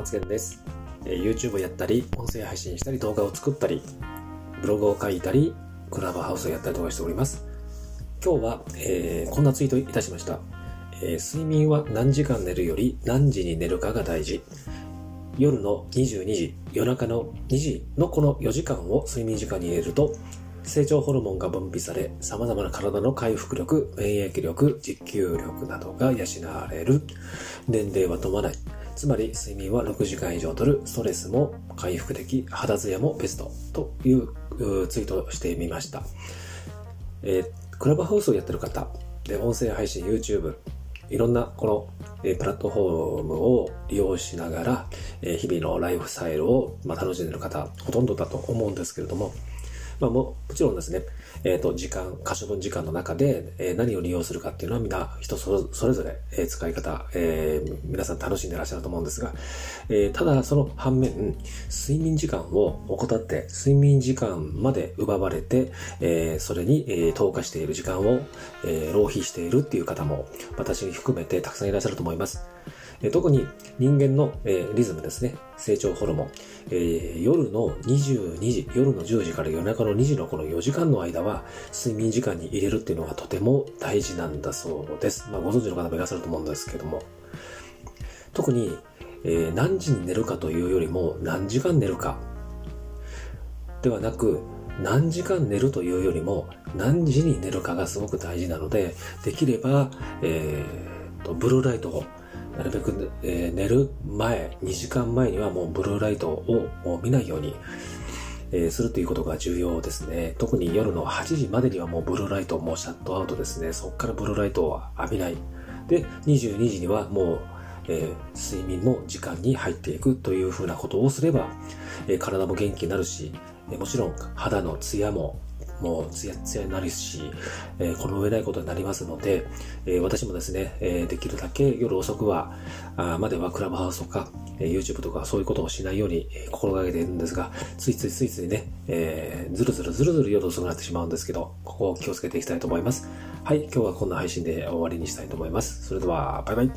松健です、えー、YouTube やったり、音声配信したり、動画を作ったり、ブログを書いたり、クラブハウスをやったりとかしております。今日は、えー、こんなツイートいたしました。えー、睡眠は何時間寝るより何時に寝るかが大事。夜の22時、夜中の2時のこの4時間を睡眠時間に入れると、成長ホルモンが分泌され、様々な体の回復力、免疫力、持久力などが養われる。年齢は止まない。つまり睡眠は6時間以上とる、ストレスも回復的、肌ツヤもベストというツイートをしてみました。えー、クラブハウスをやってる方、で、音声配信、YouTube、いろんなこの、えプラットフォームを利用しながら、え日々のライフスタイルを、ま楽しんでる方、ほとんどだと思うんですけれども、まあも、もちろんですね、えっ、ー、と、時間、可処分時間の中で、えー、何を利用するかっていうのはみんな人それぞれ、えー、使い方、えー、皆さん楽しんでらっしゃると思うんですが、えー、ただその反面、睡眠時間を怠って、睡眠時間まで奪われて、えー、それに、えー、投下している時間を、えー、浪費しているっていう方も、私含めてたくさんいらっしゃると思います。え特に人間の、えリズムですね。成長ホルモン。え、夜の22時、夜の10時から夜中の2時のこの4時間の間は、睡眠時間に入れるっていうのがとても大事なんだそうです。まあ、ご存知の方もいらっしゃると思うんですけども。特に、え、何時に寝るかというよりも、何時間寝るか。ではなく、何時間寝るというよりも、何時に寝るかがすごく大事なので、できれば、えー、と、ブルーライトをなるべく、えー、寝る前、2時間前にはもうブルーライトを見ないように、えー、するということが重要ですね。特に夜の8時までにはもうブルーライトもうシャットアウトですね。そこからブルーライトを浴びない。で、22時にはもう、えー、睡眠の時間に入っていくというふうなことをすれば、え、体も元気になるし、えもちろん肌のツヤももうツヤツヤになるし、えー、この上ないことになりますので、えー、私もですね、えー、できるだけ夜遅くは、あまではクラブハウスとか、え、YouTube とかそういうことをしないように、心がけているんですが、ついついついついね、えー、ずるずるずるずる夜遅くなってしまうんですけど、ここを気をつけていきたいと思います。はい、今日はこんな配信で終わりにしたいと思います。それでは、バイバイ。